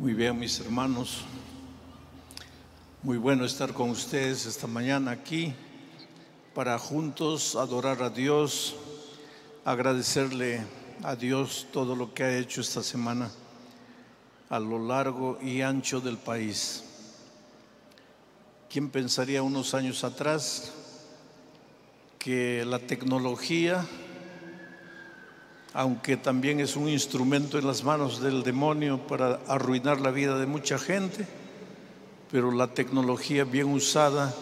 Muy bien, mis hermanos. Muy bueno estar con ustedes esta mañana aquí para juntos adorar a Dios, agradecerle a Dios todo lo que ha hecho esta semana a lo largo y ancho del país. ¿Quién pensaría unos años atrás que la tecnología, aunque también es un instrumento en las manos del demonio para arruinar la vida de mucha gente, pero la tecnología bien usada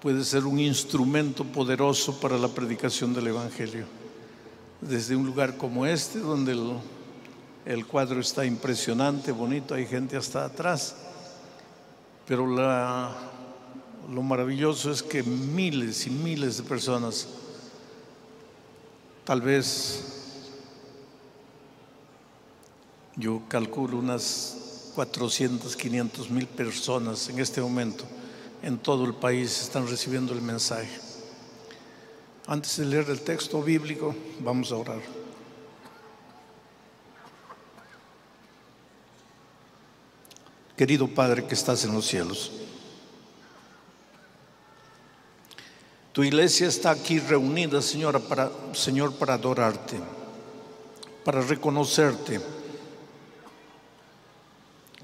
puede ser un instrumento poderoso para la predicación del Evangelio. Desde un lugar como este, donde el, cuadro está impresionante, bonito, hay gente hasta atrás, pero lo maravilloso es que miles y miles de personas, tal vez yo calculo unas 400, 500 mil personas en este momento en todo el país están recibiendo el mensaje. Antes de leer el texto bíblico, vamos a orar. Querido Padre que estás en los cielos, tu iglesia está aquí reunida, Señora, para, Señor, para adorarte, para reconocerte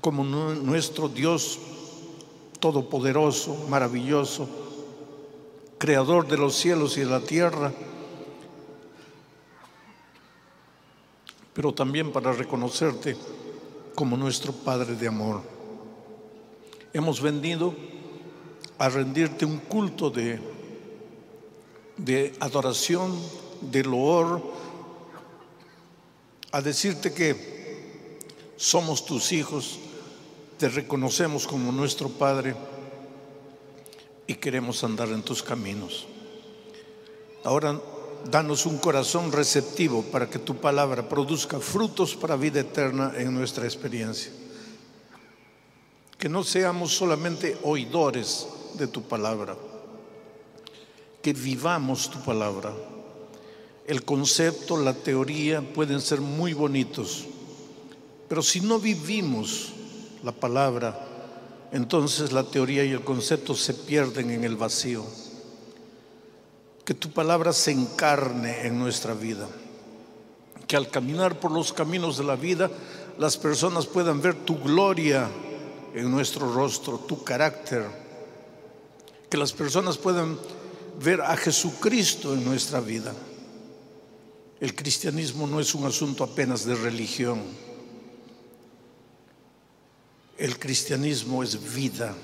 como nuestro Dios todopoderoso, maravilloso, creador de los cielos y de la tierra, pero también para reconocerte como nuestro Padre de amor. Hemos venido a rendirte un culto de, de adoración, de loor, a decirte que somos tus hijos, te reconocemos como nuestro Padre y queremos andar en tus caminos. Ahora danos un corazón receptivo para que tu palabra produzca frutos para vida eterna en nuestra experiencia. Que no seamos solamente oidores de tu palabra, que vivamos tu palabra. El concepto, la teoría pueden ser muy bonitos, pero si no vivimos la palabra, entonces la teoría y el concepto se pierden en el vacío. Que tu palabra se encarne en nuestra vida. Que al caminar por los caminos de la vida, las personas puedan ver tu gloria en nuestro rostro, tu carácter. Que las personas puedan ver a Jesucristo en nuestra vida. El cristianismo no es un asunto apenas de religión el cristianismo es vida,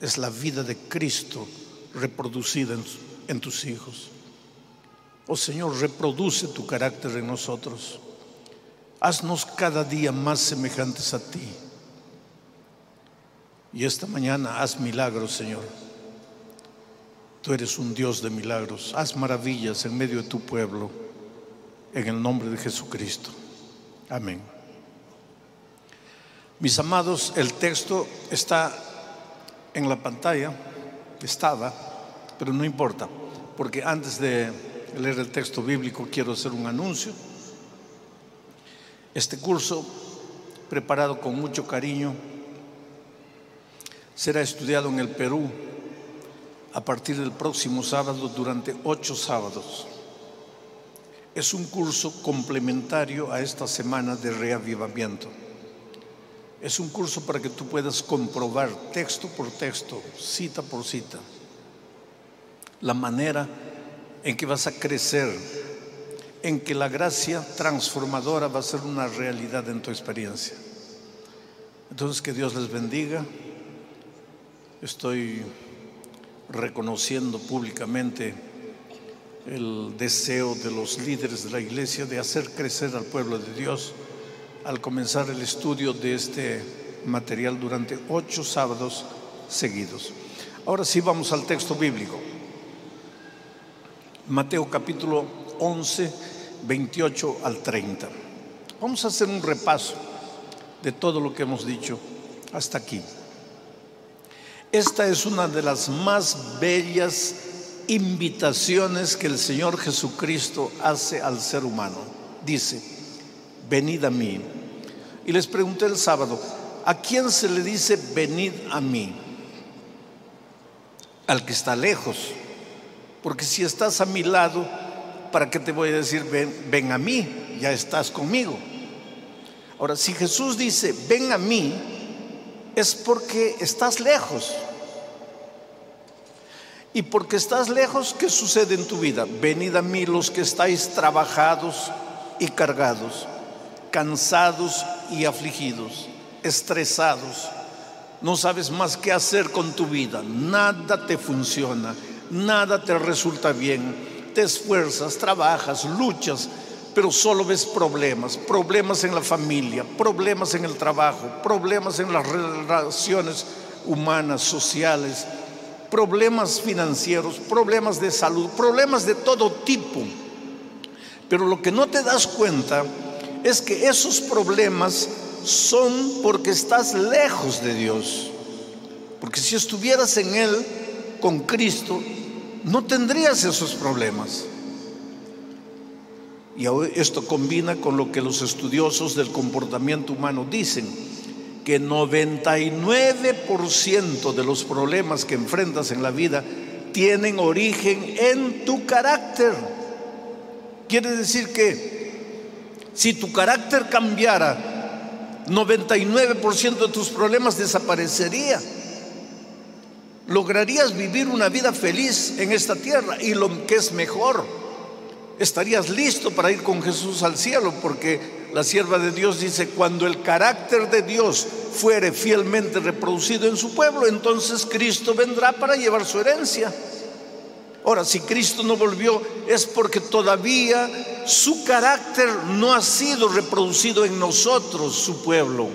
es la vida de Cristo reproducida en, tus hijos. Oh Señor, reproduce tu carácter en nosotros. Haznos cada día más semejantes a ti. Y esta mañana haz milagros, Señor. Tú eres un Dios de milagros. Haz maravillas en medio de tu pueblo. En el nombre de Jesucristo. Amén. Mis amados, el texto está en la pantalla, estaba, pero no importa, porque antes de leer el texto bíblico quiero hacer un anuncio. Este curso, preparado con mucho cariño, será estudiado en el Perú a partir del próximo sábado durante ocho sábados. Es un curso complementario a esta semana de reavivamiento. Es un curso para que tú puedas comprobar texto por texto, cita por cita, la manera en que vas a crecer, en que la gracia transformadora va a ser una realidad en tu experiencia. Entonces, que Dios les bendiga. Estoy reconociendo públicamente el deseo de los líderes de la iglesia de hacer crecer al pueblo de Dios al comenzar el estudio de este material durante ocho sábados seguidos. Ahora sí vamos al texto bíblico. Mateo capítulo 11, 28 al 30. Vamos a hacer un repaso de todo lo que hemos dicho hasta aquí. Esta es una de las más bellas invitaciones que el Señor Jesucristo hace al ser humano. Dice, venid a mí. Y les pregunté el sábado, ¿a quién se le dice venid a mí? Al que está lejos. Porque si estás a mi lado, ¿para qué te voy a decir ven, ven a mí? Ya estás conmigo. Ahora, si Jesús dice ven a mí, es porque estás lejos. Y porque estás lejos, ¿qué sucede en tu vida? Venid a mí los que estáis trabajados y cargados, cansados y afligidos, estresados. No sabes más qué hacer con tu vida. Nada te funciona, nada te resulta bien. Te esfuerzas, trabajas, luchas, pero solo ves problemas, problemas en la familia, problemas en el trabajo, problemas en las relaciones humanas, sociales problemas financieros, problemas de salud, problemas de todo tipo. Pero lo que no te das cuenta es que esos problemas son porque estás lejos de Dios. Porque si estuvieras en Él, con Cristo, no tendrías esos problemas. Y esto combina con lo que los estudiosos del comportamiento humano dicen que 99% de los problemas que enfrentas en la vida tienen origen en tu carácter. Quiere decir que si tu carácter cambiara, 99% de tus problemas desaparecería. Lograrías vivir una vida feliz en esta tierra y lo que es mejor, estarías listo para ir con Jesús al cielo porque la sierva de Dios dice, cuando el carácter de Dios fuere fielmente reproducido en su pueblo, entonces Cristo vendrá para llevar su herencia. Ahora, si Cristo no volvió es porque todavía su carácter no ha sido reproducido en nosotros, su pueblo.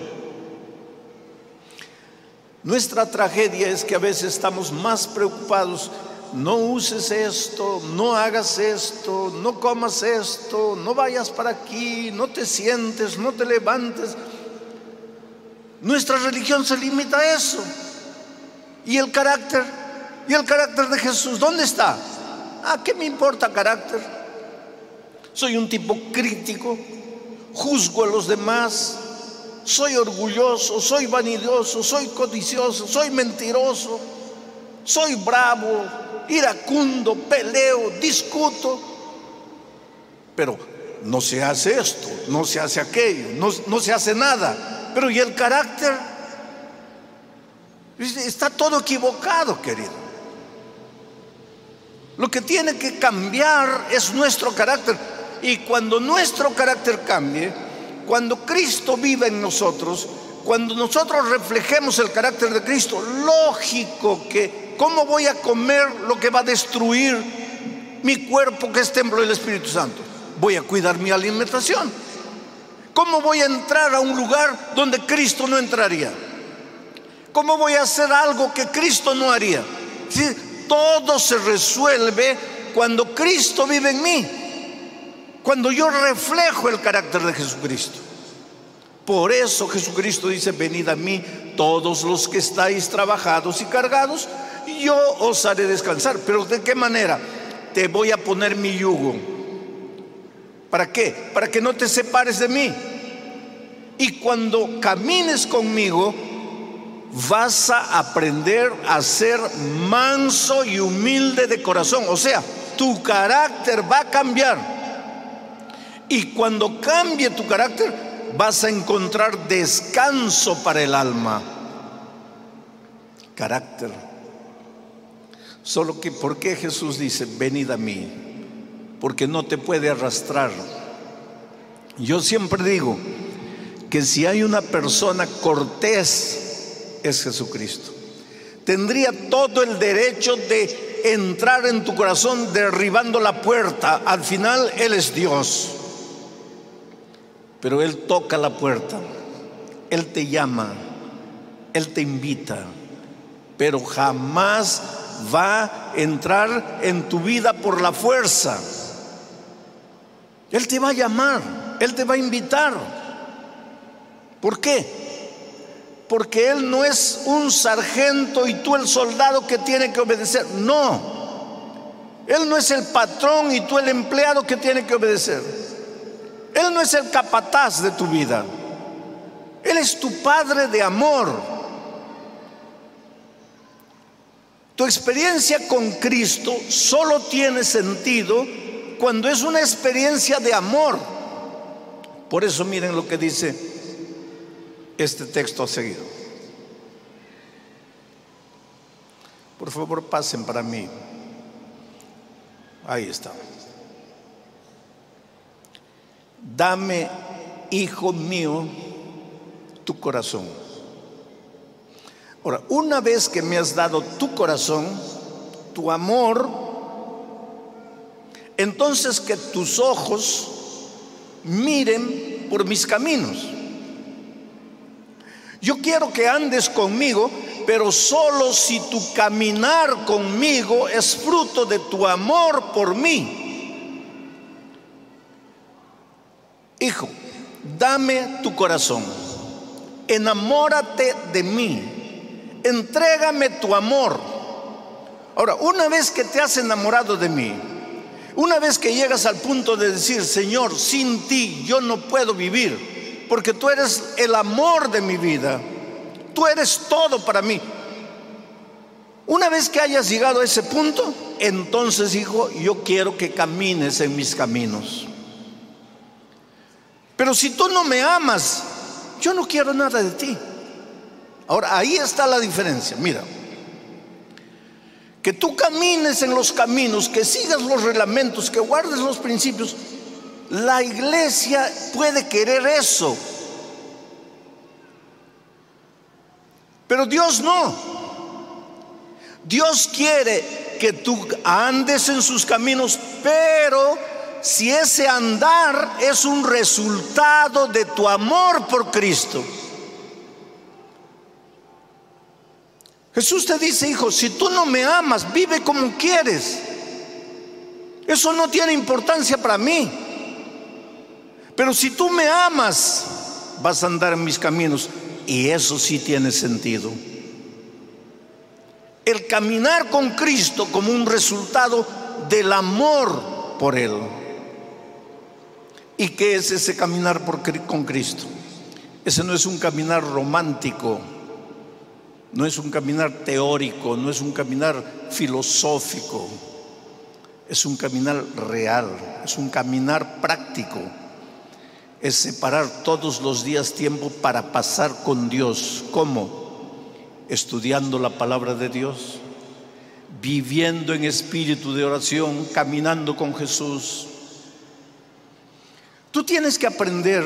Nuestra tragedia es que a veces estamos más preocupados no uses esto, no hagas esto, no comas esto, no vayas para aquí, no te sientes, no te levantes. Nuestra religión se limita a eso. ¿Y el carácter? ¿Y el carácter de Jesús? ¿Dónde está? ¿A qué me importa carácter? Soy un tipo crítico, juzgo a los demás, soy orgulloso, soy vanidoso, soy codicioso, soy mentiroso, soy bravo, iracundo, peleo, discuto. Pero no se hace esto, no se hace aquello, no, se hace nada. Pero ¿y el carácter? Está todo equivocado, querido. Lo que tiene que cambiar es nuestro carácter. Y cuando nuestro carácter cambie, cuando Cristo vive en nosotros, cuando nosotros reflejemos el carácter de Cristo, lógico que ¿Cómo voy a comer lo que va a destruir mi cuerpo que es templo del Espíritu Santo? Voy a cuidar mi alimentación. ¿Cómo voy a entrar a un lugar donde Cristo no entraría? ¿Cómo voy a hacer algo que Cristo no haría? Todo se resuelve cuando Cristo vive en mí, cuando yo reflejo el carácter de Jesucristo. Por eso Jesucristo dice, venid a mí todos los que estáis trabajados y cargados, yo os haré descansar. Pero ¿de qué manera? Te voy a poner mi yugo. ¿Para qué? Para que no te separes de mí. Y cuando camines conmigo, vas a aprender a ser manso y humilde de corazón. O sea, tu carácter va a cambiar. Y cuando cambie tu carácter, vas a encontrar descanso para el alma. Carácter. Solo que, ¿por qué Jesús dice, venid a mí? Porque no te puede arrastrar. Yo siempre digo que si hay una persona cortés, es Jesucristo. Tendría todo el derecho de entrar en tu corazón derribando la puerta. Al final Él es Dios. Pero Él toca la puerta. Él te llama. Él te invita. Pero jamás va a entrar en tu vida por la fuerza. Él te va a llamar, Él te va a invitar. ¿Por qué? Porque Él no es un sargento y tú el soldado que tiene que obedecer. No. Él no es el patrón y tú el empleado que tiene que obedecer. Él no es el capataz de tu vida. Él es tu Padre de amor. Tu experiencia con Cristo solo tiene sentido cuando es una experiencia de amor. Por eso miren lo que dice este texto a seguir. Por favor, pasen para mí. Ahí está. Dame, hijo mío, tu corazón. Ahora, una vez que me has dado tu corazón, tu amor, entonces que tus ojos miren por mis caminos. Yo quiero que andes conmigo, pero solo si tu caminar conmigo es fruto de tu amor por mí. Hijo, dame tu corazón enamórate de mí, entrégame tu amor. Ahora, una vez que te has enamorado de mí, una vez que llegas al punto de decir, Señor, sin ti yo no puedo vivir, porque tú eres el amor de mi vida, tú eres todo para mí. Una vez que hayas llegado a ese punto, entonces, hijo, yo quiero que camines en mis caminos. Pero si tú no me amas, yo no quiero nada de ti. Ahora, ahí está la diferencia. Mira, que tú camines en los caminos, que sigas los reglamentos, que guardes los principios. La iglesia puede querer eso. Pero Dios no. Dios quiere que tú andes en sus caminos, pero si ese andar es un resultado de tu amor por Cristo. Jesús te dice, hijo, si tú no me amas, vive como quieres. Eso no tiene importancia para mí. Pero si tú me amas, vas a andar en mis caminos. Y eso sí tiene sentido. El caminar con Cristo como un resultado del amor por Él. ¿Y qué es ese caminar por, con Cristo? Ese no es un caminar romántico, no es un caminar teórico, no es un caminar filosófico, es un caminar real, es un caminar práctico, es separar todos los días tiempo para pasar con Dios. ¿Cómo? Estudiando la palabra de Dios, viviendo en espíritu de oración, caminando con Jesús, Tú tienes que aprender,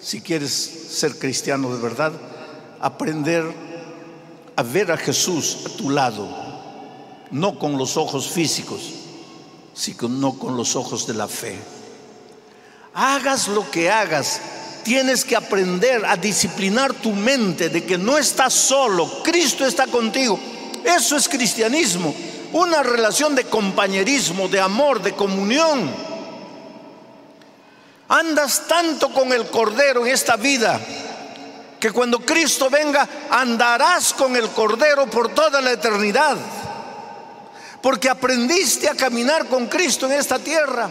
si quieres ser cristiano de verdad, aprender a ver a Jesús a tu lado, no con los ojos físicos, sino con los ojos de la fe. Hagas lo que hagas, tienes que aprender a disciplinar tu mente de que no estás solo, Cristo está contigo. Eso es cristianismo, una relación de compañerismo, de amor, de comunión. Andas tanto con el Cordero en esta vida que cuando Cristo venga andarás con el Cordero por toda la eternidad. Porque aprendiste a caminar con Cristo en esta tierra.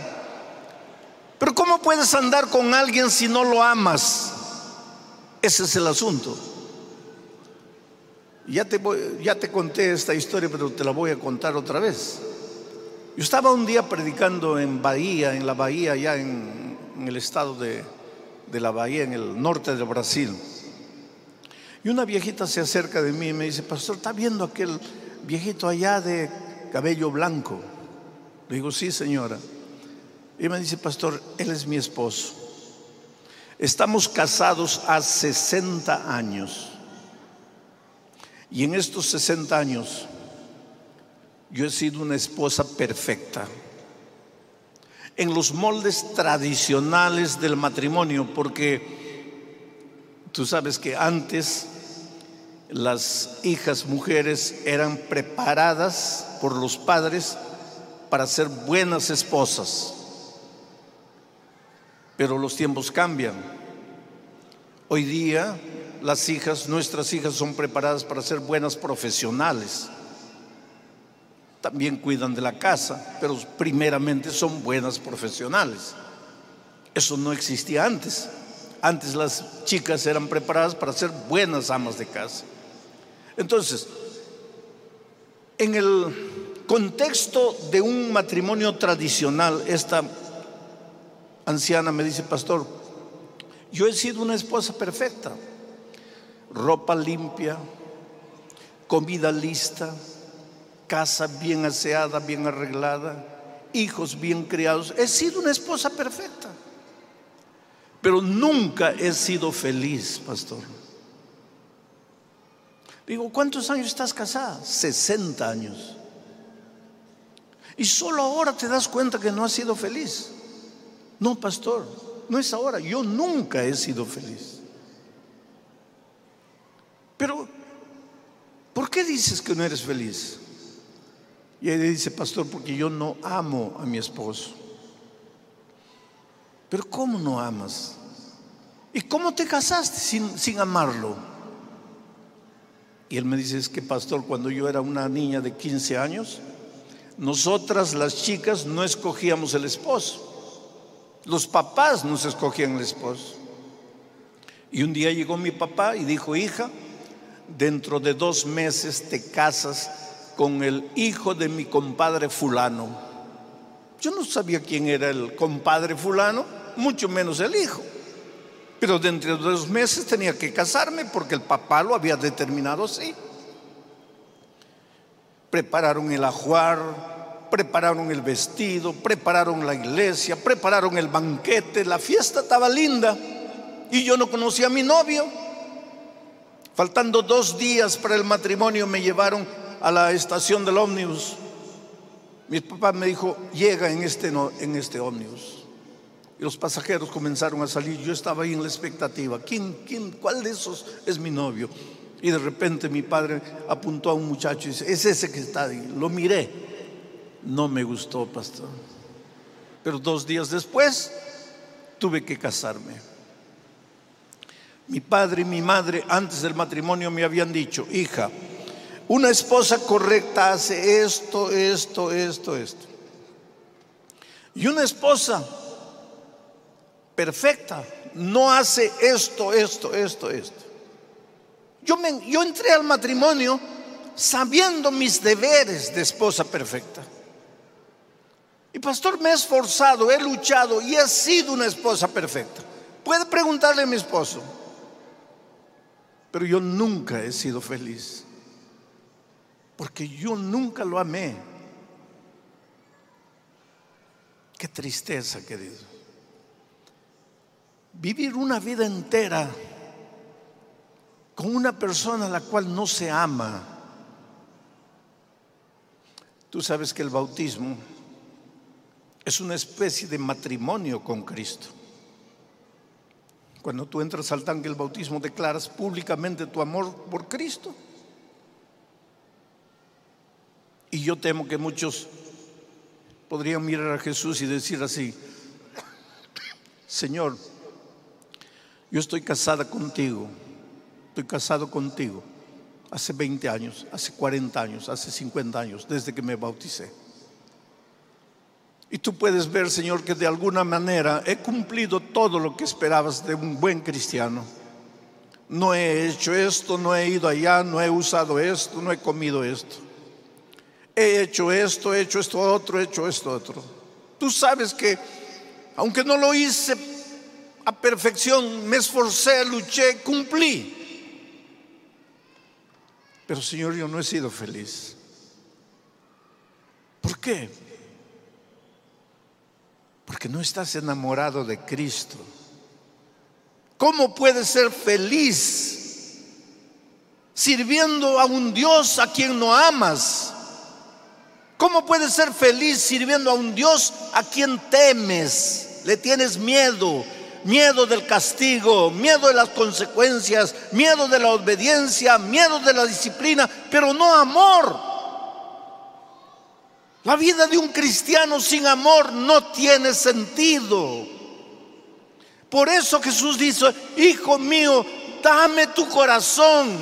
Pero ¿cómo puedes andar con alguien si no lo amas? Ese es el asunto. Ya te, ya te conté esta historia, pero te la voy a contar otra vez. Yo estaba un día predicando en Bahía, en la Bahía, allá en, el estado de, la Bahía, en el norte de Brasil. Y una viejita se acerca de mí y me dice, pastor, ¿está viendo aquel viejito allá de cabello blanco? Le digo, sí, señora. Y me dice, pastor, él es mi esposo. Estamos casados hace 60 años. Y en estos 60 años yo he sido una esposa perfecta en los moldes tradicionales del matrimonio, porque tú sabes que antes las hijas mujeres eran preparadas por los padres para ser buenas esposas. Pero los tiempos cambian. Hoy día las hijas, nuestras hijas son preparadas para ser buenas profesionales también cuidan de la casa, pero primeramente son buenas profesionales. Eso no existía antes. Antes las chicas eran preparadas para ser buenas amas de casa. Entonces, en el contexto de un matrimonio tradicional, esta anciana me dice, pastor, yo he sido una esposa perfecta, ropa limpia, comida lista, casa bien aseada, bien arreglada, hijos bien criados. He sido una esposa perfecta, pero nunca he sido feliz, pastor. Digo, ¿cuántos años estás casada? 60 años. Y solo ahora te das cuenta que no has sido feliz. No, pastor, no es ahora. Yo nunca he sido feliz. Pero, ¿por qué dices que no eres feliz? Y ella dice, pastor, porque yo no amo a mi esposo. Pero ¿cómo no amas? ¿Y cómo te casaste sin, sin amarlo? Y él me dice, es que pastor, cuando yo era una niña de 15 años, nosotras las chicas no escogíamos el esposo. Los papás nos escogían el esposo. Y un día llegó mi papá y dijo, hija, dentro de dos meses te casas con el hijo de mi compadre fulano. Yo no sabía quién era el compadre fulano, mucho menos el hijo. Pero dentro de dos meses tenía que casarme porque el papá lo había determinado así. Prepararon el ajuar, prepararon el vestido, prepararon la iglesia, prepararon el banquete, la fiesta estaba linda y yo no conocía a mi novio. Faltando dos días para el matrimonio me llevaron a la estación del ómnibus. Mi papá me dijo, llega en este, en este ómnibus. Y los pasajeros comenzaron a salir. Yo estaba ahí en la expectativa. ¿Quién, quién, cuál de esos es mi novio? Y de repente mi padre apuntó a un muchacho y dice, es ese que está ahí. Lo miré. No me gustó, pastor. Pero dos días después tuve que casarme. Mi padre y mi madre antes del matrimonio me habían dicho, hija, una esposa correcta hace esto, esto, esto, esto. Y una esposa perfecta, no hace esto, esto, esto, esto. Yo, me, yo entré al matrimonio sabiendo mis deberes de esposa perfecta. Y pastor, me he esforzado, he luchado y he sido una esposa perfecta. Puede preguntarle a mi esposo, pero yo nunca he sido feliz, porque yo nunca lo amé. Qué tristeza, querido vivir una vida entera con una persona a la cual no se ama. Tú sabes que el bautismo es una especie de matrimonio con Cristo. Cuando tú entras al tanque del bautismo declaras públicamente tu amor por Cristo. Y yo temo que muchos podrían mirar a Jesús y decir así, Señor, yo estoy casada contigo, estoy casado contigo hace 20 años, hace 40 años, hace 50 años, desde que me bauticé. Y tú puedes ver, Señor, que de alguna manera he cumplido todo lo que esperabas de un buen cristiano. No he hecho esto, no he ido allá, no he usado esto, no he comido esto. He hecho esto, he hecho esto otro, he hecho esto otro. Tú sabes que, aunque no lo hice a perfección, me esforcé, luché, cumplí. Pero Señor, yo no he sido feliz. ¿Por qué? Porque no estás enamorado de Cristo. ¿Cómo puedes ser feliz sirviendo a un Dios a quien no amas? ¿Cómo puedes ser feliz sirviendo a un Dios a quien temes? Le tienes miedo, miedo del castigo, miedo de las consecuencias, miedo de la obediencia, miedo de la disciplina, pero no amor. La vida de un cristiano sin amor no tiene sentido. Por eso Jesús dice, hijo mío, dame tu corazón.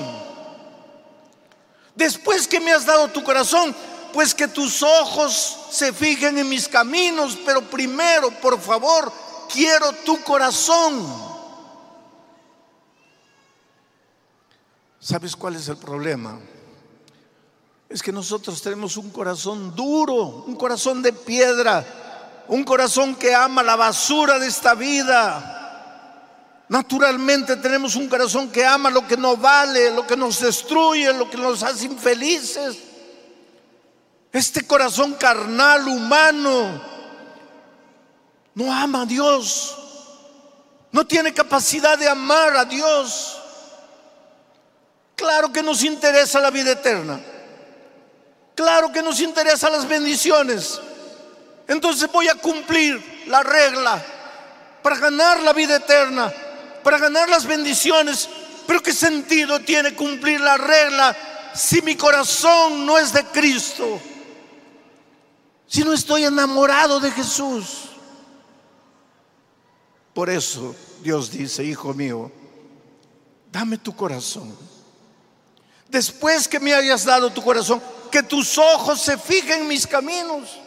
Después que me has dado tu corazón, pues que tus ojos se fijen en mis caminos, pero primero, por favor, quiero tu corazón. ¿Sabes cuál es el problema? Es que nosotros tenemos un corazón duro, un corazón de piedra, un corazón que ama la basura de esta vida. Naturalmente tenemos un corazón que ama lo que no vale, lo que nos destruye, lo que nos hace infelices. Este corazón carnal, humano, no ama a Dios. No tiene capacidad de amar a Dios. Claro que nos interesa la vida eterna. Claro que nos interesan las bendiciones. Entonces voy a cumplir la regla para ganar la vida eterna, para ganar las bendiciones. Pero ¿qué sentido tiene cumplir la regla si mi corazón no es de Cristo? Si no estoy enamorado de Jesús. Por eso Dios dice, hijo mío, dame tu corazón. Después que me hayas dado tu corazón, que tus ojos se fijen en mis caminos.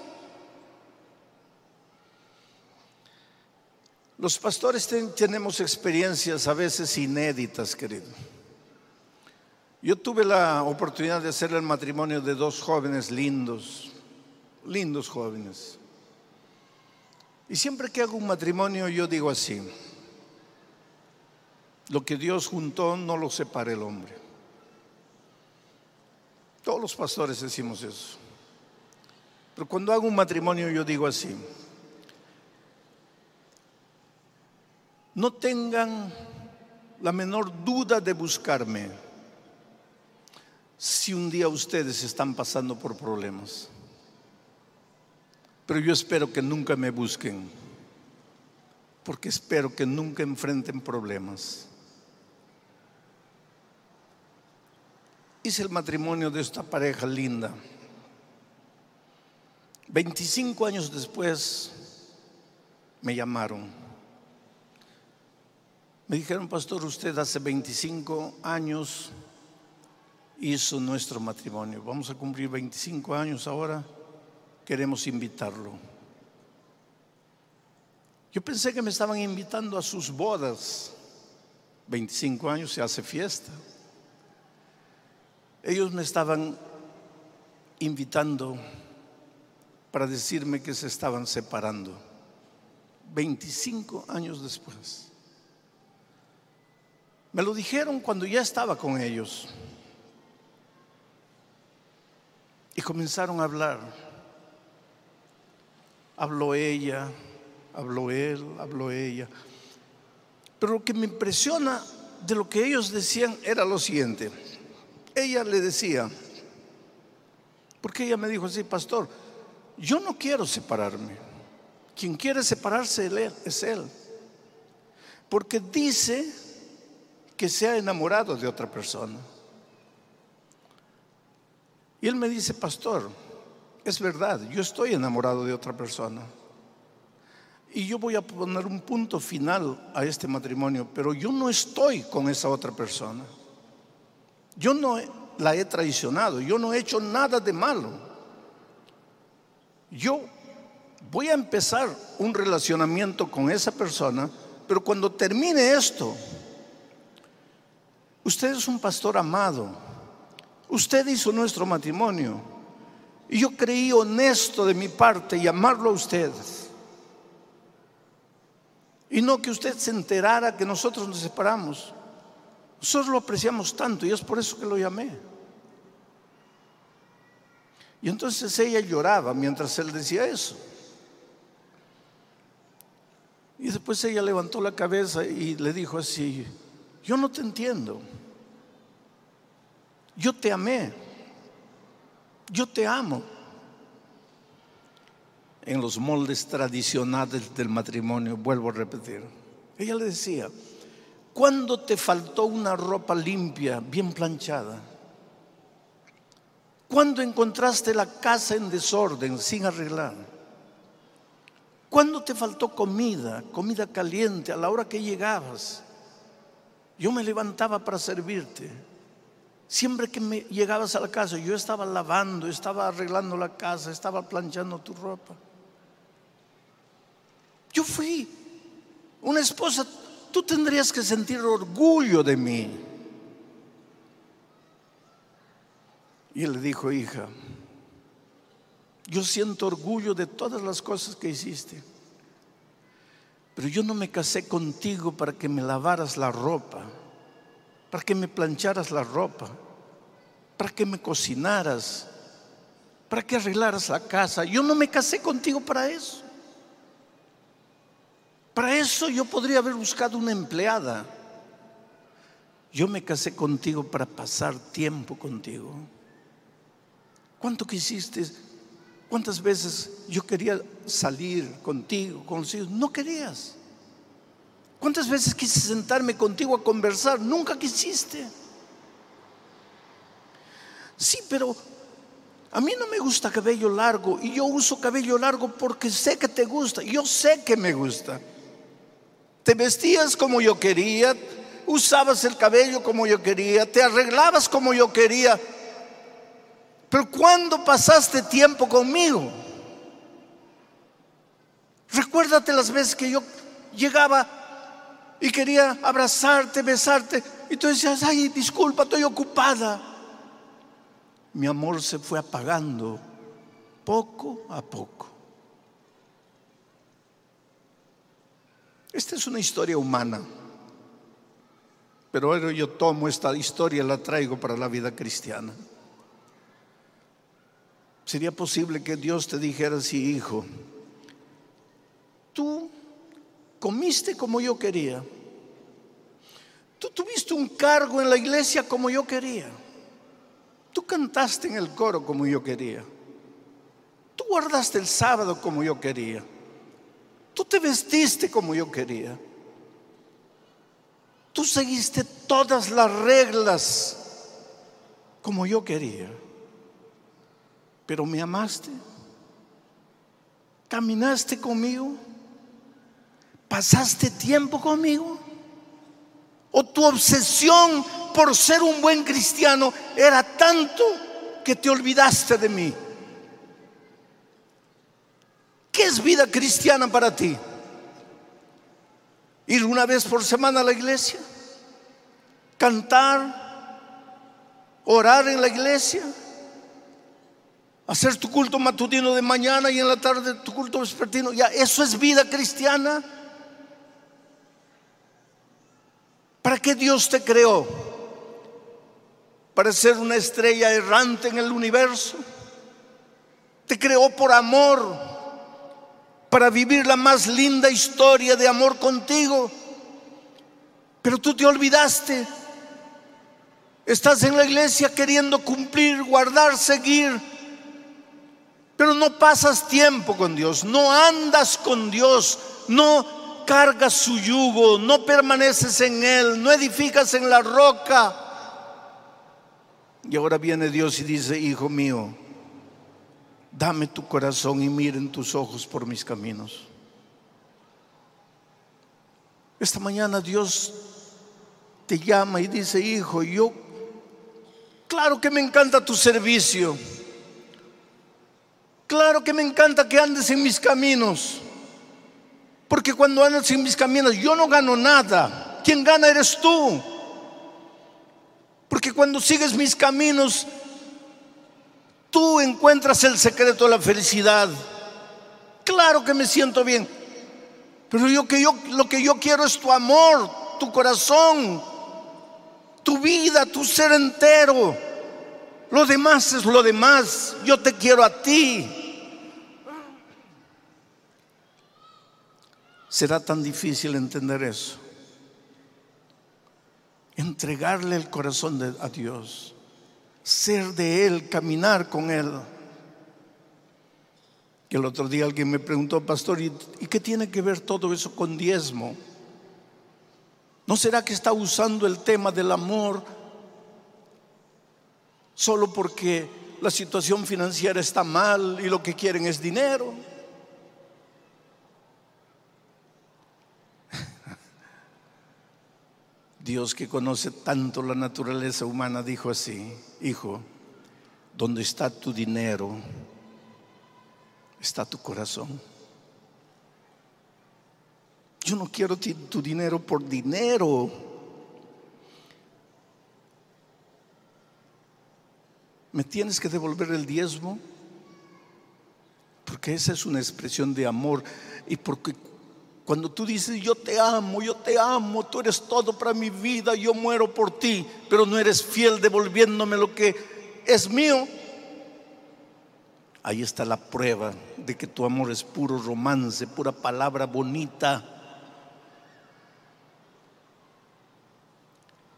Los pastores tenemos experiencias a veces inéditas, querido. Yo tuve la oportunidad de hacer el matrimonio de dos jóvenes lindos, lindos jóvenes. Y siempre que hago un matrimonio yo digo así, lo que Dios juntó no lo separe el hombre. Todos los pastores decimos eso. Pero cuando hago un matrimonio yo digo así, no tengan la menor duda de buscarme si un día ustedes están pasando por problemas. Pero yo espero que nunca me busquen, porque espero que nunca enfrenten problemas. Hice el matrimonio de esta pareja linda. 25 años después me llamaron. Me dijeron, pastor, usted hace 25 años hizo nuestro matrimonio. Vamos a cumplir 25 años ahora. Queremos invitarlo. Yo pensé que me estaban invitando a sus bodas. 25 años se hace fiesta. Ellos me estaban invitando para decirme que se estaban separando. 25 años después. Me lo dijeron cuando ya estaba con ellos. Y comenzaron a hablar. Habló ella, habló él, habló ella. Pero lo que me impresiona de lo que ellos decían era lo siguiente ella le decía, porque ella me dijo así, pastor, yo no quiero separarme. Quien quiere separarse es él. Porque dice que se ha enamorado de otra persona. Y él me dice, pastor, es verdad, yo estoy enamorado de otra persona. Y yo voy a poner un punto final a este matrimonio, pero yo no estoy con esa otra persona. Yo no la he traicionado, yo no he hecho nada de malo. Yo voy a empezar un relacionamiento con esa persona, pero cuando termine esto, usted es un pastor amado, usted hizo nuestro matrimonio y yo creí honesto de mi parte llamarlo a usted. Y no que usted se enterara que nosotros nos separamos. Nosotros lo apreciamos tanto y es por eso que lo llamé. Y entonces ella lloraba mientras él decía eso. Y después ella levantó la cabeza y le dijo así, yo no te entiendo. Yo te amé. Yo te amo. En los moldes tradicionales del matrimonio, vuelvo a repetir. Ella le decía, ¿Cuándo te faltó una ropa limpia, bien planchada? ¿Cuándo encontraste la casa en desorden, sin arreglar? ¿Cuándo te faltó comida, comida caliente a la hora que llegabas? Yo me levantaba para servirte. Siempre que me llegabas a la casa, yo estaba lavando, estaba arreglando la casa, estaba planchando tu ropa. Yo fui una esposa tú tendrías que sentir orgullo de mí. Y él le dijo, hija, yo siento orgullo de todas las cosas que hiciste, pero yo no me casé contigo para que me lavaras la ropa, para que me plancharas la ropa, para que me cocinaras, para que arreglaras la casa. Yo no me casé contigo para eso. Para eso yo podría haber buscado una empleada. Yo me casé contigo para pasar tiempo contigo. ¿Cuánto quisiste? ¿Cuántas veces yo quería salir contigo, con los hijos? No querías. ¿Cuántas veces quise sentarme contigo a conversar? Nunca quisiste. Sí, pero a mí no me gusta cabello largo y yo uso cabello largo porque sé que te gusta. Yo sé que me gusta. Te vestías como yo quería, usabas el cabello como yo quería, te arreglabas como yo quería. Pero cuando pasaste tiempo conmigo, recuérdate las veces que yo llegaba y quería abrazarte, besarte, y tú decías, ay, disculpa, estoy ocupada. Mi amor se fue apagando poco a poco. Esta es una historia humana, pero ahora yo tomo esta historia y la traigo para la vida cristiana. Sería posible que Dios te dijera así, hijo, tú comiste como yo quería, tú tuviste un cargo en la iglesia como yo quería, tú cantaste en el coro como yo quería, tú guardaste el sábado como yo quería. Tú te vestiste como yo quería. Tú seguiste todas las reglas como yo quería. Pero me amaste. Caminaste conmigo. Pasaste tiempo conmigo. O tu obsesión por ser un buen cristiano era tanto que te olvidaste de mí. ¿Qué es vida cristiana para ti? Ir una vez por semana a la iglesia, cantar, orar en la iglesia, hacer tu culto matutino de mañana y en la tarde tu culto vespertino. Ya, eso es vida cristiana. ¿Para qué Dios te creó? ¿Para ser una estrella errante en el universo? Te creó por amor para vivir la más linda historia de amor contigo. Pero tú te olvidaste. Estás en la iglesia queriendo cumplir, guardar, seguir. Pero no pasas tiempo con Dios, no andas con Dios, no cargas su yugo, no permaneces en Él, no edificas en la roca. Y ahora viene Dios y dice, hijo mío, dame tu corazón y miren tus ojos por mis caminos. Esta mañana Dios te llama y dice, hijo, yo, claro que me encanta tu servicio, claro que me encanta que andes en mis caminos, porque cuando andas en mis caminos yo no gano nada, quien gana eres tú, porque cuando sigues mis caminos, Tú encuentras el secreto de la felicidad. Claro que me siento bien. Pero yo, que lo que yo quiero es tu amor, tu corazón, tu vida, tu ser entero. Lo demás es lo demás. Yo te quiero a ti. Será tan difícil entender eso. Entregarle el corazón a Dios ser de Él, caminar con Él. Que el otro día alguien me preguntó, pastor, ¿y, qué tiene que ver todo eso con diezmo? ¿No será que está usando el tema del amor solo porque la situación financiera está mal y lo que quieren es dinero? Dios que conoce tanto la naturaleza humana dijo así, hijo, donde está tu dinero, está tu corazón. Yo no quiero tu dinero por dinero. me tienes que devolver el diezmo, porque esa es una expresión de amor y porque cuando tú dices, yo te amo, yo te amo, tú eres todo para mi vida, yo muero por ti, pero no eres fiel devolviéndome lo que es mío, ahí está la prueba de que tu amor es puro romance, pura palabra bonita.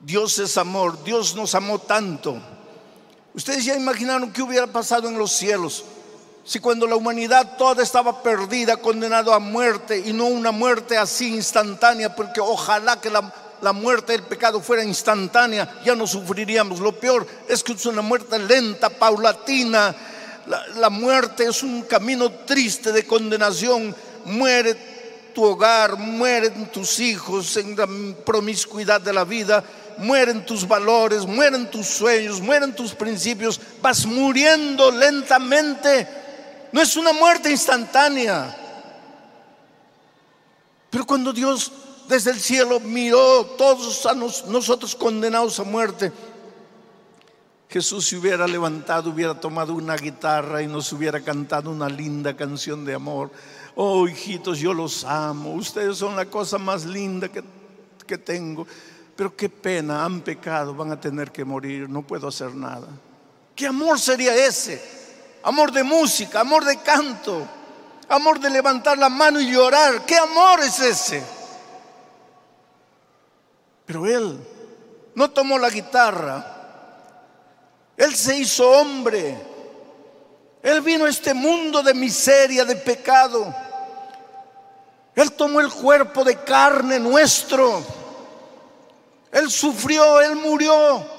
Dios es amor, Dios nos amó tanto. Ustedes ya imaginaron qué hubiera pasado en los cielos si cuando la humanidad toda estaba perdida, condenado a muerte, y no una muerte así instantánea, porque ojalá que la, muerte del pecado fuera instantánea, ya no sufriríamos. Lo peor es que es una muerte lenta, paulatina. La, la muerte es un camino triste de condenación. Muere tu hogar, mueren tus hijos en la promiscuidad de la vida, mueren tus valores, mueren tus sueños, mueren tus principios, vas muriendo lentamente. No es una muerte instantánea. Pero cuando Dios desde el cielo miró todos a nosotros condenados a muerte, Jesús se hubiera levantado, hubiera tomado una guitarra y nos hubiera cantado una linda canción de amor Oh, hijitos, yo los amo. Ustedes son la cosa más linda que, que tengo. Pero qué pena, han pecado, van a tener que morir, no puedo hacer nada. ¿Qué amor sería ese? Amor de música, amor de canto, amor de levantar la mano y llorar. ¿Qué amor es ese? Pero él no tomó la guitarra. Él se hizo hombre. Él vino a este mundo de miseria, de pecado. Él tomó el cuerpo de carne nuestro. Él sufrió, Él murió.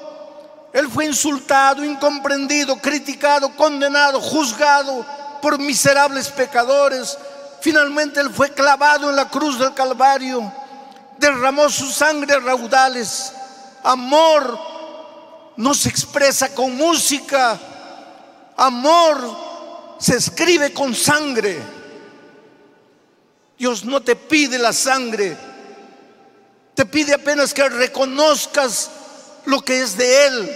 Él fue insultado, incomprendido, criticado, condenado, juzgado por miserables pecadores. Finalmente Él fue clavado en la cruz del Calvario. Derramó su sangre raudales. Amor no se expresa con música Amor se escribe con sangre. Dios no te pide la sangre, te pide apenas que reconozcas lo que es de Él.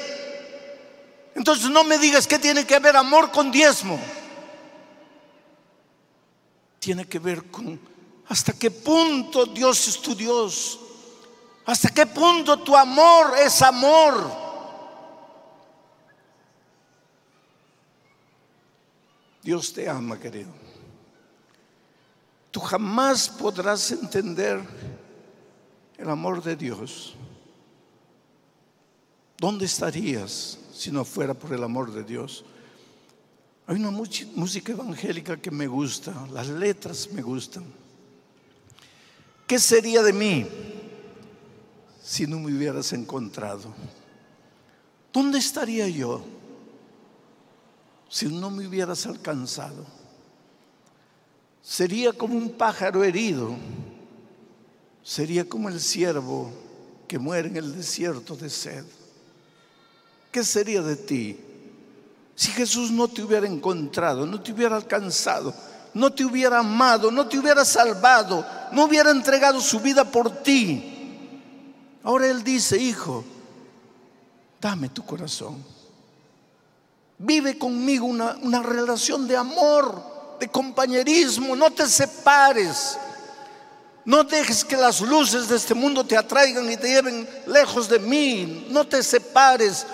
Entonces no me digas que tiene que ver amor con diezmo. Tiene que ver con hasta qué punto Dios es tu Dios. Hasta qué punto tu amor es amor. Dios te ama, querido. Tú jamás podrás entender el amor de Dios. ¿Dónde estarías si no fuera por el amor de Dios? Hay una música evangélica que me gusta, las letras me gustan. ¿Qué sería de mí si no me hubieras encontrado? ¿Dónde estaría yo? si no me hubieras alcanzado. Sería como un pájaro herido, sería como el ciervo que muere en el desierto de sed. ¿Qué sería de ti si Jesús no te hubiera encontrado, no te hubiera alcanzado, no te hubiera amado, no te hubiera salvado, no hubiera entregado su vida por ti? Ahora Él dice, hijo, dame tu corazón. Vive conmigo una, relación de amor, de compañerismo. No te separes. No dejes que las luces de este mundo te atraigan y te lleven lejos de mí. No te separes.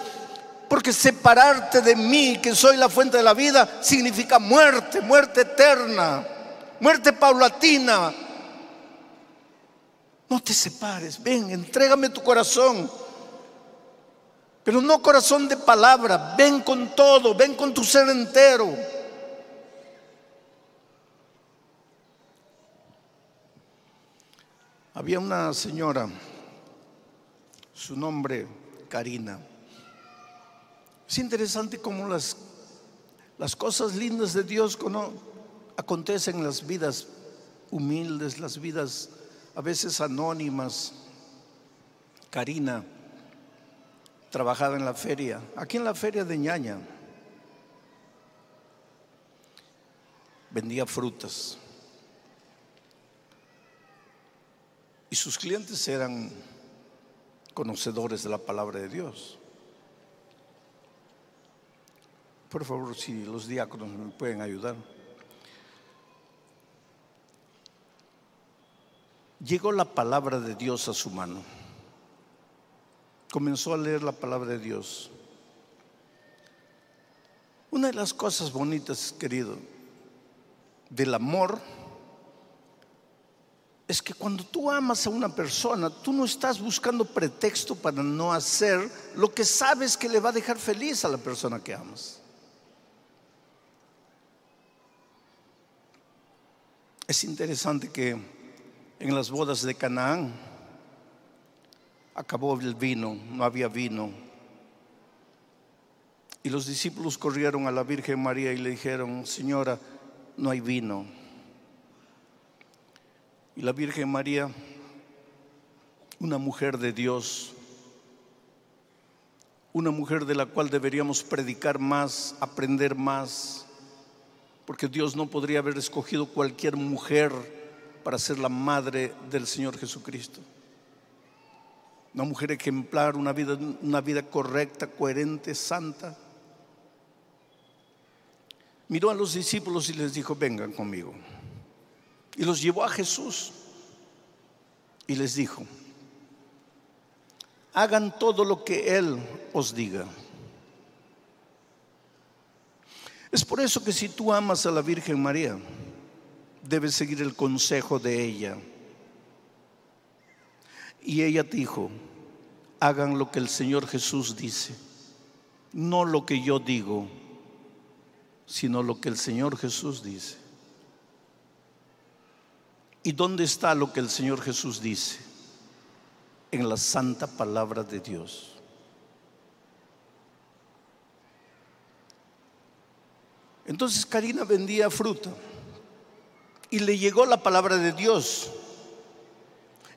Porque separarte de mí, que soy la fuente de la vida, significa muerte, muerte eterna, muerte paulatina. No te separes. Ven, entrégame tu corazón. Pero no corazón de palabra, ven con todo, ven con tu ser entero. Había una señora, su nombre Karina. Es interesante cómo las, las cosas lindas de Dios acontecen en las vidas humildes, las vidas a veces anónimas. Karina trabajaba en la feria, aquí en la feria de ñaña. Vendía frutas. Y sus clientes eran conocedores de la palabra de Dios. Por favor, si los diáconos me pueden ayudar. Llegó la palabra de Dios a su mano. Comenzó a leer la palabra de Dios. Una de las cosas bonitas, querido, del amor es que cuando tú amas a una persona, tú no estás buscando pretexto para no hacer lo que sabes que le va a dejar feliz a la persona que amas. Es interesante que en las bodas de Canaán acabó el vino, no había vino. Y los discípulos corrieron a la Virgen María y le dijeron, Señora, no hay vino. Y la Virgen María, una mujer de Dios, una mujer de la cual deberíamos predicar más, aprender más, porque Dios no podría haber escogido cualquier mujer para ser la madre del Señor Jesucristo. Una mujer ejemplar, una vida, una vida correcta, coherente, santa. Miró a los discípulos y les dijo, vengan conmigo. Y los llevó a Jesús y les dijo, hagan todo lo que Él os diga. Es por eso que si tú amas a la Virgen María, debes seguir el consejo de ella. Y ella dijo, hagan lo que el Señor Jesús dice, no lo que yo digo, sino lo que el Señor Jesús dice. ¿Y dónde está lo que el Señor Jesús dice? En la santa palabra de Dios. Entonces Karina vendía fruta y le llegó la palabra de Dios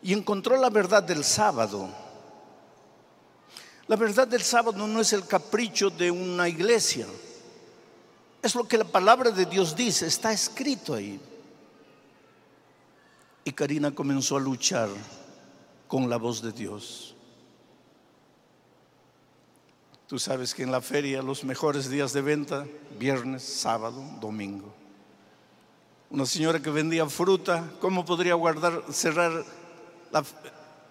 y encontró la verdad del sábado. La verdad del sábado no es el capricho de una iglesia, es lo que la palabra de Dios dice, está escrito ahí. Y Karina comenzó a luchar con la voz de Dios. Tú sabes que en la feria los mejores días de venta, viernes, sábado, domingo. Una señora que vendía fruta, ¿cómo podría guardar, cerrar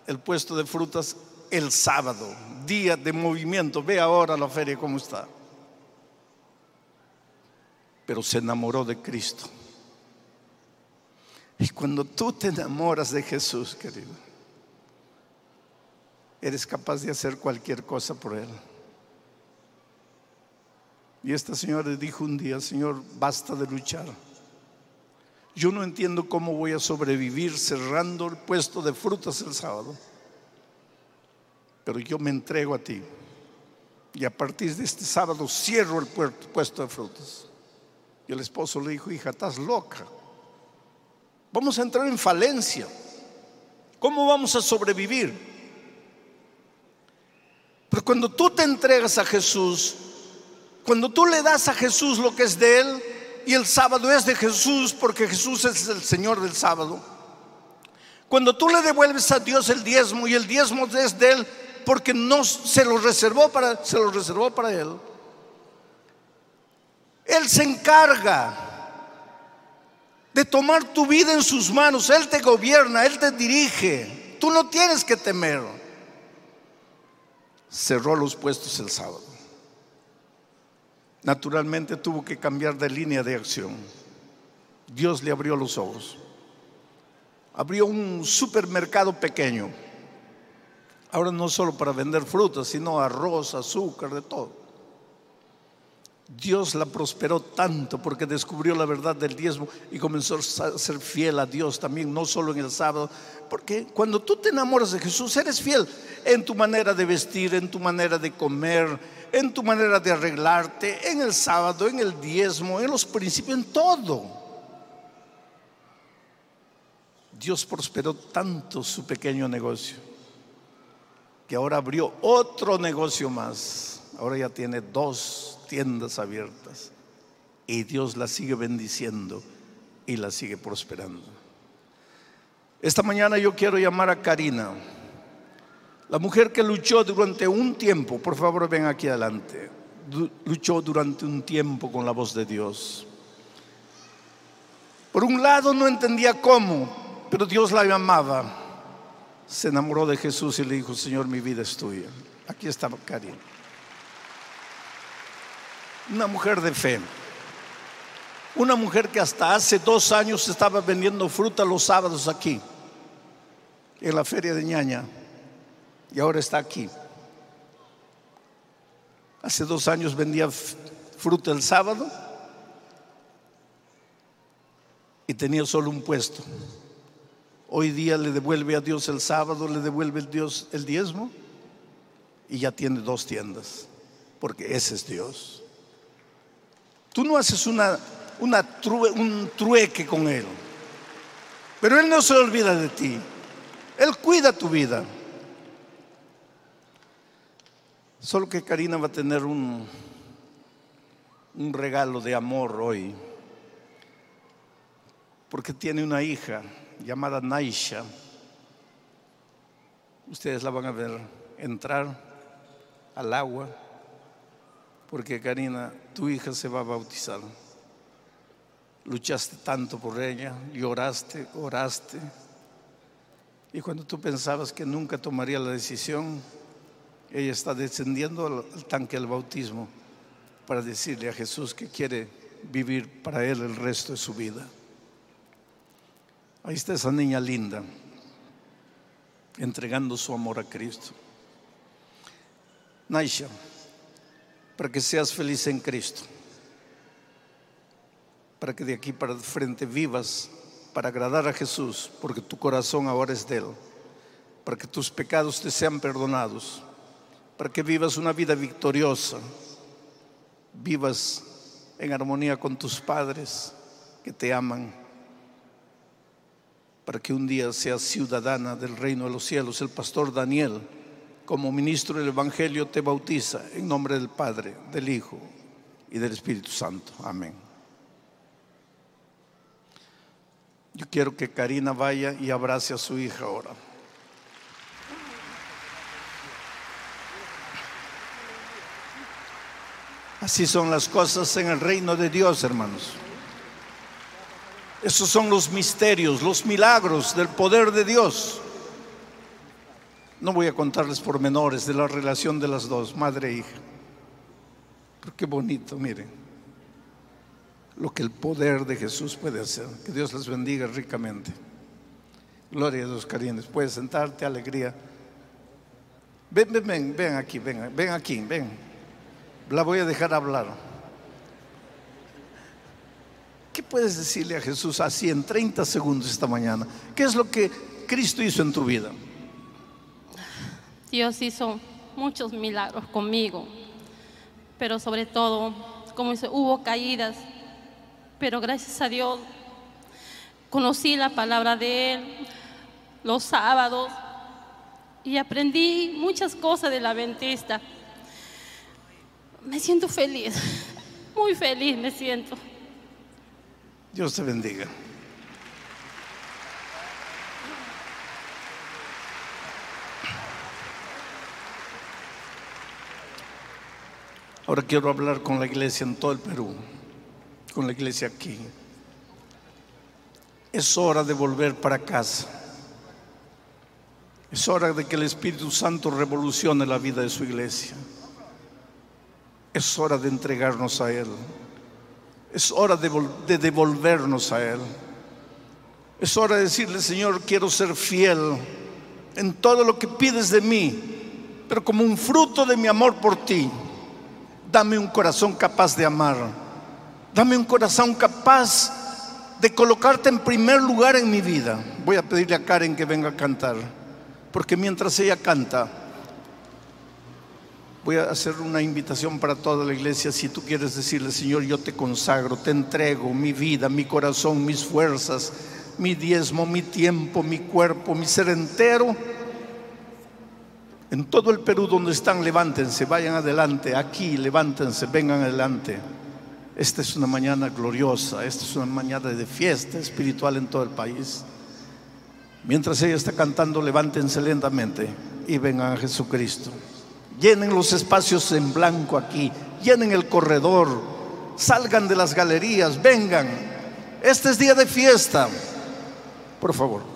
el puesto de frutas el sábado, día de movimiento? Ve ahora la feria cómo está. Pero se enamoró de Cristo. Y cuando tú te enamoras de Jesús, querido, eres capaz de hacer cualquier cosa por Él. Y esta señora dijo un día, Señor, basta de luchar. Yo no entiendo cómo voy a sobrevivir cerrando el puesto de frutas el sábado, pero yo me entrego a ti. Y a partir de este sábado cierro el puesto de frutas. Y el esposo le dijo, hija, estás loca. Vamos a entrar en falencia. ¿Cómo vamos a sobrevivir? Pero cuando tú te entregas a Jesús, cuando tú le das a Jesús lo que es de Él, y el sábado es de Jesús porque Jesús es el Señor del sábado. Cuando tú le devuelves a Dios el diezmo y el diezmo es de Él porque no se lo reservó para, se lo reservó para Él. Él se encarga de tomar tu vida en sus manos. Él te gobierna, Él te dirige. Tú no tienes que temer. Cerró los puestos el sábado. Naturalmente tuvo que cambiar de línea de acción. Dios le abrió los ojos. Abrió un supermercado pequeño. Ahora no solo para vender frutas, sino arroz, azúcar, de todo. Dios la prosperó tanto porque descubrió la verdad del diezmo y comenzó a ser fiel a Dios también, no solo en el sábado. Porque cuando tú te enamoras de Jesús, eres fiel en tu manera de vestir, en tu manera de comer, en tu manera de arreglarte, en el sábado, en el diezmo, en los principios, en todo. Dios prosperó tanto su pequeño negocio que ahora abrió otro negocio más. Ahora ya tiene dos tiendas abiertas y Dios la sigue bendiciendo y la sigue prosperando. Esta mañana yo quiero llamar a Karina, la mujer que luchó durante un tiempo, por favor ven aquí adelante, luchó durante un tiempo con la voz de Dios. Por un lado no entendía cómo, pero Dios la amaba. Se enamoró de Jesús y le dijo, Señor, mi vida es tuya. Aquí estaba Karin. Una mujer de fe. Una mujer que hasta hace dos años estaba vendiendo fruta los sábados aquí, en la feria de ñaña, y ahora está aquí. Hace dos años vendía fruta el sábado y tenía solo un puesto. Hoy día le devuelve a Dios el sábado, le devuelve el Dios el diezmo y ya tiene dos tiendas, porque ese es Dios. Tú no haces una un trueque con Él. Pero Él no se olvida de ti. Él cuida tu vida. Solo que Karina va a tener un, un regalo de amor hoy. Porque tiene una hija llamada Naisha. Ustedes la van a ver entrar al agua. Porque Karina, tu hija se va a bautizar luchaste tanto por ella, lloraste, oraste. Y cuando tú pensabas que nunca tomaría la decisión, ella está descendiendo al, tanque del bautismo para decirle a Jesús que quiere vivir para él el resto de su vida. Ahí está esa niña linda, entregando su amor a Cristo. Naisha, para que seas feliz en Cristo para que de aquí para frente vivas para agradar a Jesús, porque tu corazón ahora es de Él, para que tus pecados te sean perdonados, para que vivas una vida victoriosa, vivas en armonía con tus padres que te aman, para que un día seas ciudadana del reino de los cielos. El pastor Daniel, como ministro del Evangelio, te bautiza en nombre del Padre, del Hijo y del Espíritu Santo. Amén. Yo quiero que Karina vaya y abrace a su hija ahora. Así son las cosas en el reino de Dios, hermanos. Esos son los misterios, los milagros del poder de Dios. No voy a contarles pormenores de la relación de las dos, madre e hija. Pero qué bonito, miren lo que el poder de Jesús puede hacer. Que Dios les bendiga ricamente. Gloria a Dios, Karines. Puedes sentarte, alegría. Ven, ven, ven, ven aquí, ven, ven aquí, ven. La voy a dejar hablar. ¿Qué puedes decirle a Jesús así en 30 segundos esta mañana? ¿Qué es lo que Cristo hizo en tu vida? Dios hizo muchos milagros conmigo, pero sobre todo, como dice, hubo caídas, pero gracias a Dios conocí la palabra de Él los sábados y aprendí muchas cosas de la adventista. Me siento feliz, muy feliz me siento. Dios te bendiga. Ahora quiero hablar con la iglesia en todo el Perú con la iglesia aquí. Es hora de volver para casa. Es hora de que el Espíritu Santo revolucione la vida de su iglesia. Es hora de entregarnos a Él. Es hora de, de devolvernos a Él. Es hora de decirle, Señor, quiero ser fiel en todo lo que pides de mí, pero como un fruto de mi amor por ti, dame un corazón capaz de amar Dame un corazón capaz de colocarte en primer lugar en mi vida. Voy a pedirle a Karen que venga a cantar, porque mientras ella canta, voy a hacer una invitación para toda la iglesia. Si tú quieres decirle, Señor, yo te consagro, te entrego mi vida, mi corazón, mis fuerzas, mi diezmo, mi tiempo, mi cuerpo, mi ser entero. En todo el Perú donde están, levántense, vayan adelante, aquí, levántense, vengan adelante. Esta es una mañana gloriosa, esta es una mañana de fiesta espiritual en todo el país. Mientras ella está cantando, levántense lentamente y vengan a Jesucristo. Llenen los espacios en blanco aquí, llenen el corredor, salgan de las galerías, vengan. Este es día de fiesta. Por favor.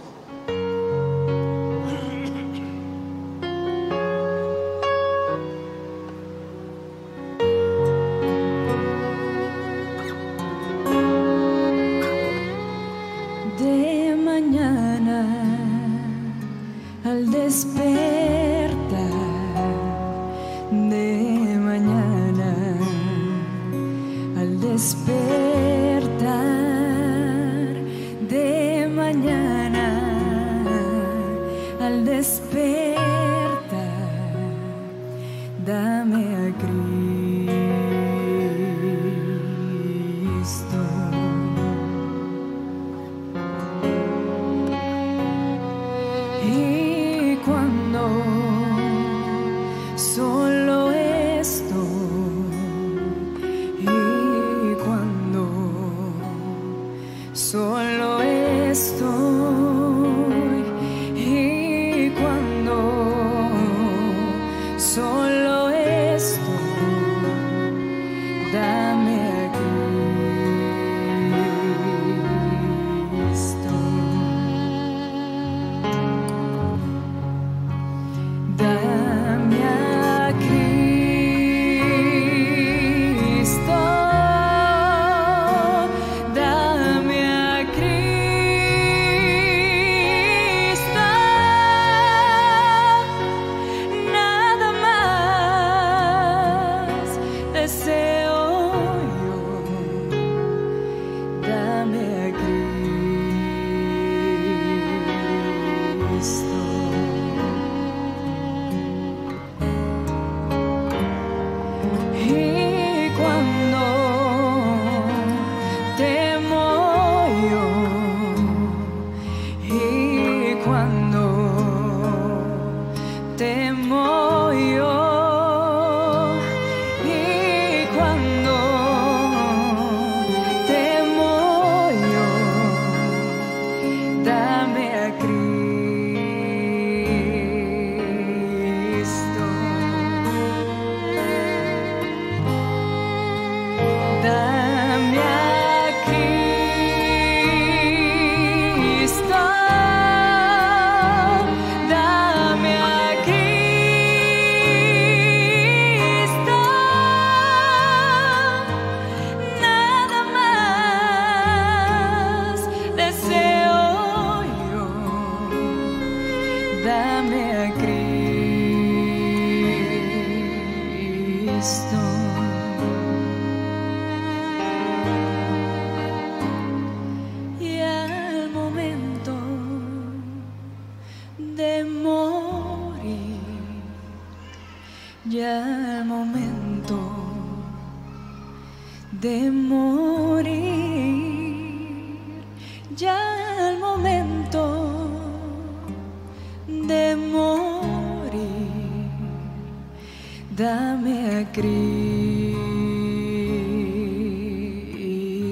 al.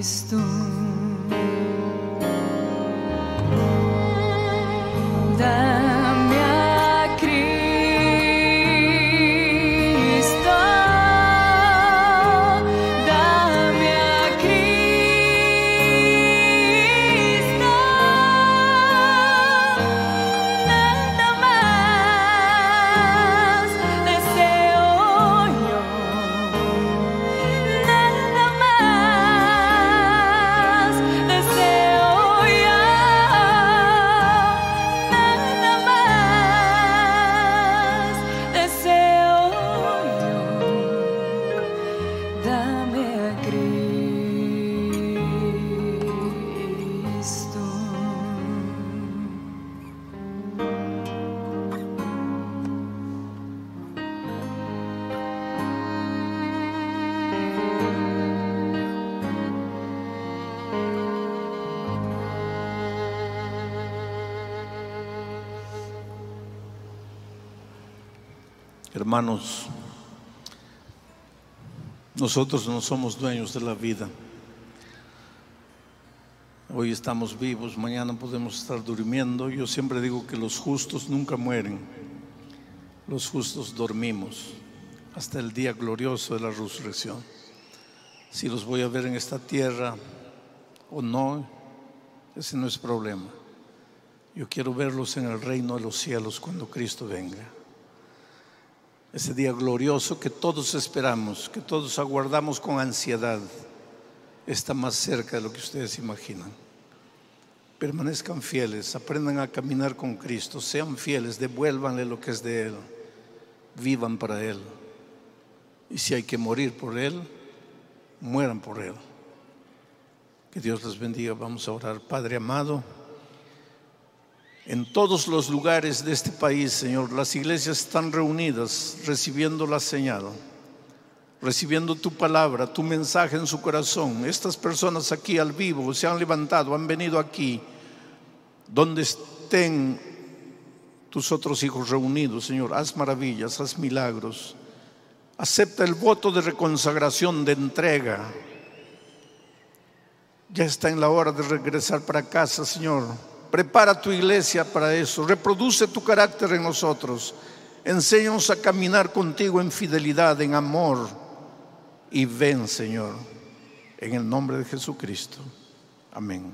estou Hermanos, nosotros no somos dueños de la vida. Hoy estamos vivos, mañana podemos estar durmiendo. Yo siempre digo que los justos nunca mueren, los justos dormimos hasta el día glorioso de la resurrección. Si los voy a ver en esta tierra o no, ese no es problema. Yo quiero verlos en el reino de los cielos cuando Cristo venga. Ese día glorioso que todos esperamos, que todos aguardamos con ansiedad, está más cerca de lo que ustedes imaginan. Permanezcan fieles, aprendan a caminar con Cristo, sean fieles, devuélvanle lo que es de Él, vivan para Él. Y si hay que morir por Él, mueran por Él. Que Dios les bendiga. Vamos a orar. Padre amado, en todos los lugares de este país, Señor, las iglesias están reunidas recibiendo la señal, recibiendo tu palabra, tu mensaje en su corazón. Estas personas aquí al vivo se han levantado, han venido aquí, donde estén tus otros hijos reunidos, Señor. Haz maravillas, haz milagros. Acepta el voto de reconsagración, de entrega. Ya está en la hora de regresar para casa, Señor. Prepara tu iglesia para eso. Reproduce tu carácter en nosotros. Enséñanos a caminar contigo en fidelidad, en amor. Y ven, Señor, en el nombre de Jesucristo. Amén.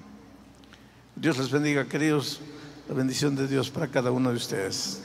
Dios les bendiga, queridos. La bendición de Dios para cada uno de ustedes.